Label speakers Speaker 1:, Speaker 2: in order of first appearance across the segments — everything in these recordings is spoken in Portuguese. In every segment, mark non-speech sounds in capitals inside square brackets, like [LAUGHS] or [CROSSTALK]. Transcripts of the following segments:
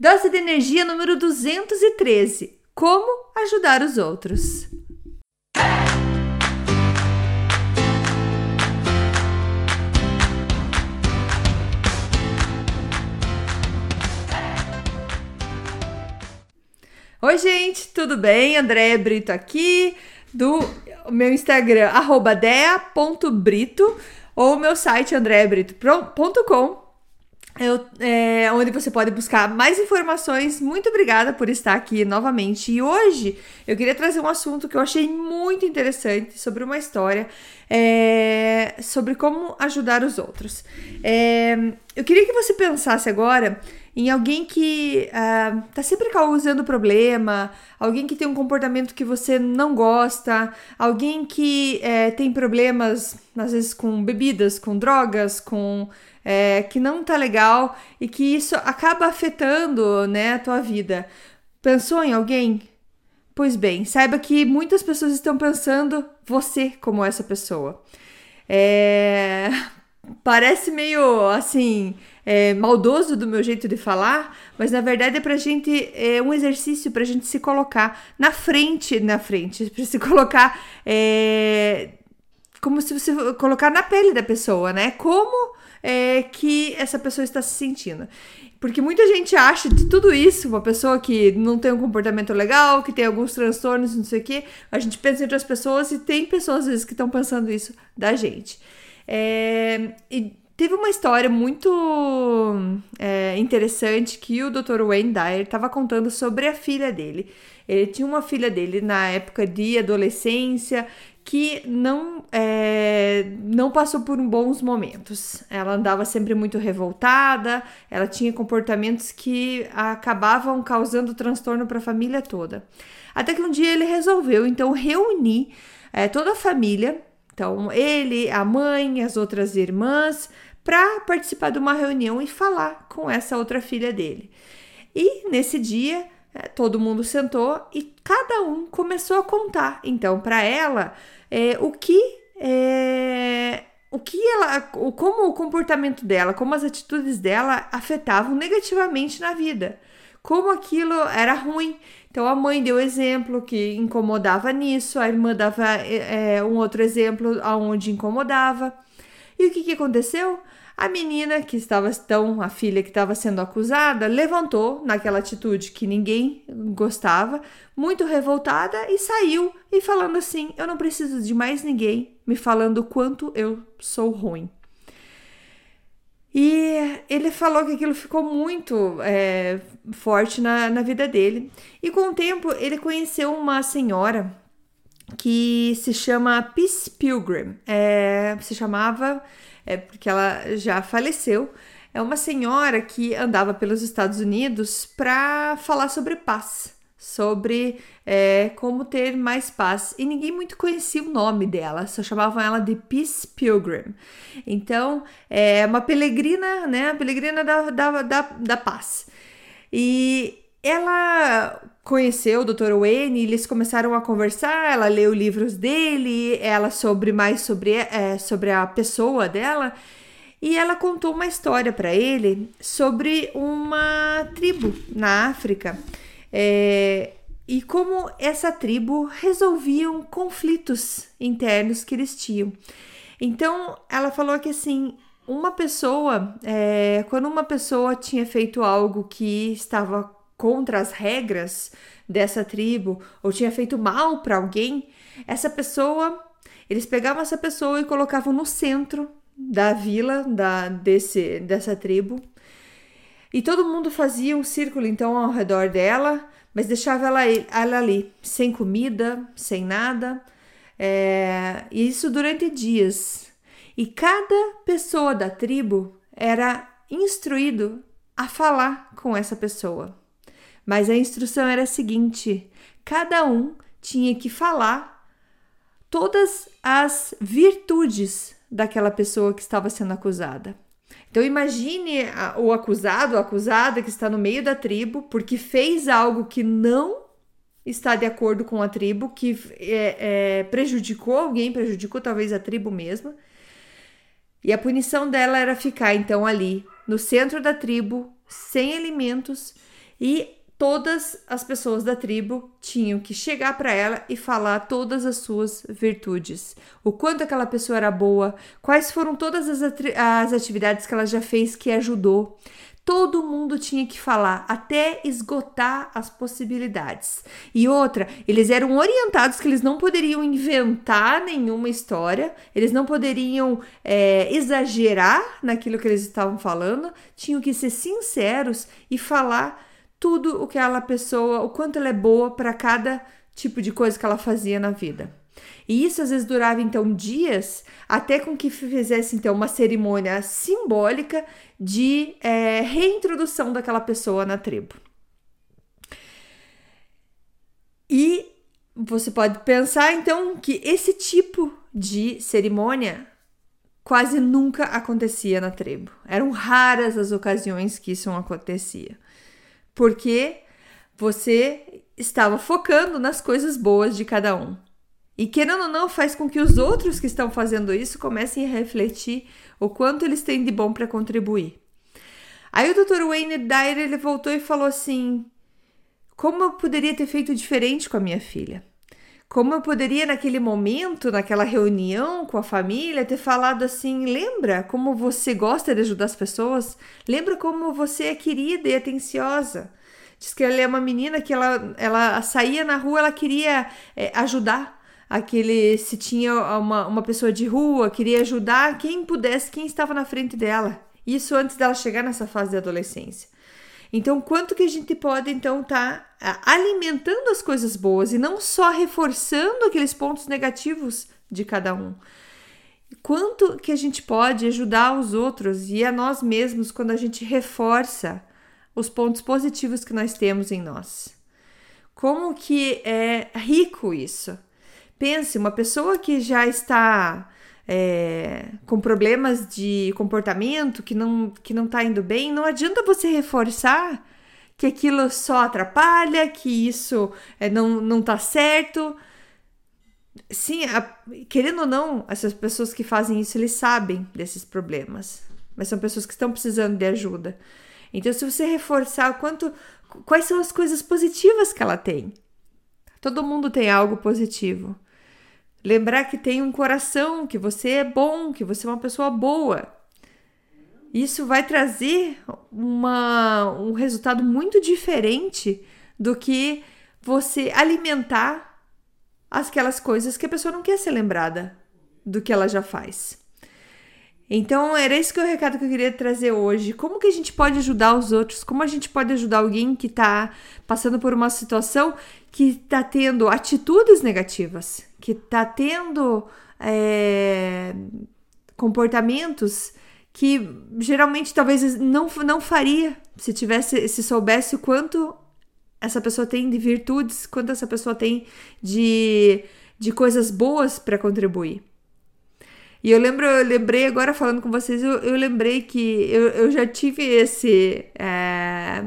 Speaker 1: Dose de energia número 213. Como ajudar os outros. Oi, gente, tudo bem? Andréia Brito aqui, do meu Instagram, dea.brito, ou meu site andreabrito.com, é, onde você pode buscar mais informações. Muito obrigada por estar aqui novamente. E hoje eu queria trazer um assunto que eu achei muito interessante sobre uma história é, sobre como ajudar os outros. É, eu queria que você pensasse agora em alguém que uh, sempre causando problema, alguém que tem um comportamento que você não gosta, alguém que é, tem problemas, às vezes, com bebidas, com drogas, com é, que não tá legal e que isso acaba afetando né, a tua vida. Pensou em alguém? Pois bem, saiba que muitas pessoas estão pensando você como essa pessoa. É... Parece meio assim é, maldoso do meu jeito de falar, mas na verdade é pra gente, é um exercício pra gente se colocar na frente, na frente, [LAUGHS] pra se colocar, é, como se você colocar na pele da pessoa, né? Como é, que essa pessoa está se sentindo. Porque muita gente acha de tudo isso, uma pessoa que não tem um comportamento legal, que tem alguns transtornos, não sei o quê, a gente pensa em outras pessoas e tem pessoas às vezes que estão pensando isso da gente. É, e Teve uma história muito é, interessante que o Dr. Wayne Dyer estava contando sobre a filha dele. Ele tinha uma filha dele na época de adolescência que não, é, não passou por bons momentos. Ela andava sempre muito revoltada, ela tinha comportamentos que acabavam causando transtorno para a família toda. Até que um dia ele resolveu então reunir é, toda a família, então ele, a mãe, as outras irmãs, para participar de uma reunião e falar com essa outra filha dele. E nesse dia, é, todo mundo sentou e cada um começou a contar, então, para ela, é, o que é, o que ela, como o comportamento dela, como as atitudes dela afetavam negativamente na vida, como aquilo era ruim. Então a mãe deu exemplo que incomodava nisso, a irmã dava é, é um outro exemplo aonde incomodava. E o que, que aconteceu? A menina que estava tão, a filha que estava sendo acusada, levantou naquela atitude que ninguém gostava, muito revoltada e saiu e falando assim: "Eu não preciso de mais ninguém me falando o quanto eu sou ruim". E ele falou que aquilo ficou muito é, forte na, na vida dele. E com o tempo ele conheceu uma senhora que se chama Peace Pilgrim. É, se chamava é porque ela já faleceu. É uma senhora que andava pelos Estados Unidos para falar sobre paz, sobre é, como ter mais paz. E ninguém muito conhecia o nome dela, só chamavam ela de Peace Pilgrim. Então, é uma peregrina, né? A peregrina da, da, da, da paz. E ela conheceu o Dr. Wayne, eles começaram a conversar, ela leu livros dele, ela sobre mais sobre, é, sobre a pessoa dela, e ela contou uma história para ele sobre uma tribo na África. É, e como essa tribo resolviam conflitos internos que eles tinham. Então, ela falou que assim, uma pessoa, é, quando uma pessoa tinha feito algo que estava contra as regras dessa tribo ou tinha feito mal para alguém, essa pessoa, eles pegavam essa pessoa e colocavam no centro da vila da desse dessa tribo. E todo mundo fazia um círculo então ao redor dela, mas deixava ela, ela ali, sem comida, sem nada. É, isso durante dias. E cada pessoa da tribo era instruído a falar com essa pessoa. Mas a instrução era a seguinte: cada um tinha que falar todas as virtudes daquela pessoa que estava sendo acusada. Então imagine o acusado, a acusada que está no meio da tribo porque fez algo que não está de acordo com a tribo, que é, é, prejudicou alguém, prejudicou talvez a tribo mesma. E a punição dela era ficar então ali no centro da tribo, sem alimentos, E todas as pessoas da tribo tinham que chegar para ela e falar todas as suas virtudes, o quanto aquela pessoa era boa, quais foram todas as, as atividades que ela já fez que ajudou. Todo mundo tinha que falar até esgotar as possibilidades. E outra, eles eram orientados que eles não poderiam inventar nenhuma história, eles não poderiam é, exagerar naquilo que eles estavam falando, tinham que ser sinceros e falar tudo o que aquela pessoa, o quanto ela é boa para cada tipo de coisa que ela fazia na vida. E isso às vezes durava então dias, até com que fizesse então uma cerimônia simbólica de é, reintrodução daquela pessoa na tribo. E você pode pensar então que esse tipo de cerimônia quase nunca acontecia na tribo. Eram raras as ocasiões que isso acontecia. Porque você estava focando nas coisas boas de cada um. E querendo ou não, faz com que os outros que estão fazendo isso comecem a refletir o quanto eles têm de bom para contribuir. Aí o Dr. Wayne Dyer ele voltou e falou assim: como eu poderia ter feito diferente com a minha filha? Como eu poderia, naquele momento, naquela reunião com a família, ter falado assim: lembra como você gosta de ajudar as pessoas? Lembra como você é querida e atenciosa? Diz que ela é uma menina que ela, ela saía na rua, ela queria é, ajudar aquele se tinha uma, uma pessoa de rua, queria ajudar quem pudesse, quem estava na frente dela. Isso antes dela chegar nessa fase de adolescência. Então, quanto que a gente pode então estar tá alimentando as coisas boas e não só reforçando aqueles pontos negativos de cada um? Quanto que a gente pode ajudar os outros e a nós mesmos quando a gente reforça os pontos positivos que nós temos em nós? Como que é rico isso? Pense, uma pessoa que já está é, com problemas de comportamento, que não que não está indo bem, não adianta você reforçar que aquilo só atrapalha, que isso é, não, não tá certo. Sim, a, querendo ou não, essas pessoas que fazem isso, eles sabem desses problemas, mas são pessoas que estão precisando de ajuda. Então, se você reforçar quanto, quais são as coisas positivas que ela tem, todo mundo tem algo positivo. Lembrar que tem um coração, que você é bom, que você é uma pessoa boa. Isso vai trazer uma, um resultado muito diferente do que você alimentar aquelas coisas que a pessoa não quer ser lembrada do que ela já faz. Então, era esse que é o recado que eu queria trazer hoje. Como que a gente pode ajudar os outros? Como a gente pode ajudar alguém que está passando por uma situação que está tendo atitudes negativas, que está tendo é, comportamentos que geralmente talvez não, não faria se tivesse se soubesse o quanto essa pessoa tem de virtudes, quanto essa pessoa tem de, de coisas boas para contribuir. E eu lembro, eu lembrei agora falando com vocês, eu, eu lembrei que eu, eu já tive esse é,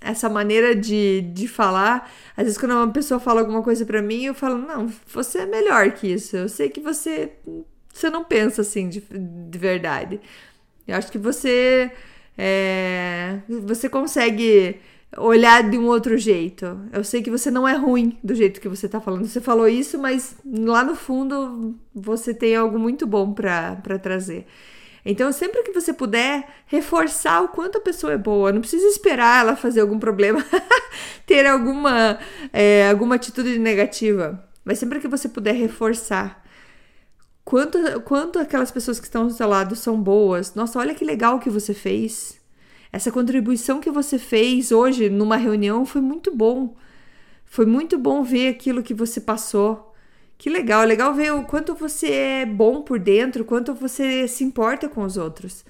Speaker 1: essa maneira de, de falar. Às vezes, quando uma pessoa fala alguma coisa para mim, eu falo, não, você é melhor que isso. Eu sei que você, você não pensa assim de, de verdade. Eu acho que você é, você consegue olhar de um outro jeito. Eu sei que você não é ruim do jeito que você tá falando. Você falou isso, mas lá no fundo você tem algo muito bom para trazer. Então, sempre que você puder, reforçar o quanto a pessoa é boa. Não precisa esperar ela fazer algum problema, [LAUGHS] ter alguma, é, alguma atitude negativa. Mas sempre que você puder reforçar quanto, quanto aquelas pessoas que estão ao seu lado são boas. Nossa, olha que legal que você fez. Essa contribuição que você fez hoje numa reunião foi muito bom. Foi muito bom ver aquilo que você passou. Que legal, é legal ver o quanto você é bom por dentro, o quanto você se importa com os outros.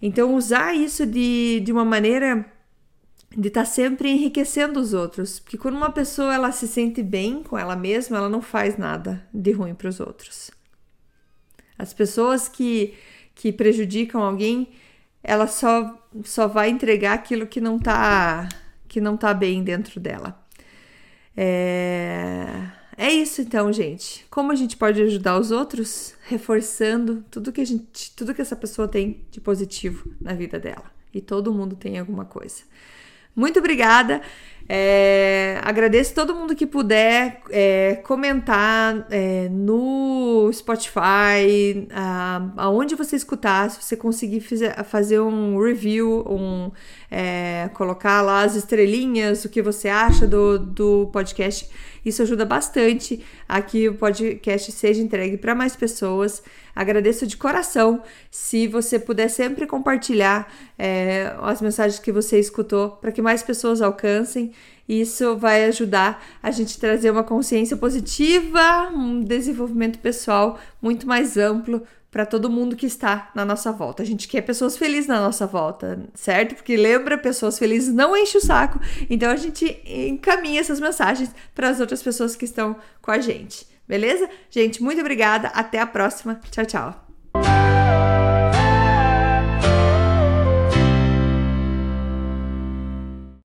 Speaker 1: Então, usar isso de, de uma maneira de estar tá sempre enriquecendo os outros. Porque quando uma pessoa ela se sente bem com ela mesma, ela não faz nada de ruim para os outros. As pessoas que, que prejudicam alguém, ela só, só vai entregar aquilo que não tá, que não tá bem dentro dela. É, é isso então, gente. Como a gente pode ajudar os outros? Reforçando tudo que a gente, tudo que essa pessoa tem de positivo na vida dela. E todo mundo tem alguma coisa. Muito obrigada. É, agradeço todo mundo que puder é, comentar é, no Spotify, a, aonde você escutar, se você conseguir fazer um review, um, é, colocar lá as estrelinhas, o que você acha do, do podcast. Isso ajuda bastante a que o podcast seja entregue para mais pessoas. Agradeço de coração se você puder sempre compartilhar é, as mensagens que você escutou para que mais pessoas alcancem. Isso vai ajudar a gente trazer uma consciência positiva, um desenvolvimento pessoal muito mais amplo para todo mundo que está na nossa volta. A gente quer pessoas felizes na nossa volta, certo? Porque lembra, pessoas felizes não enche o saco. Então a gente encaminha essas mensagens para as outras pessoas que estão com a gente. Beleza? Gente, muito obrigada. Até a próxima. Tchau, tchau.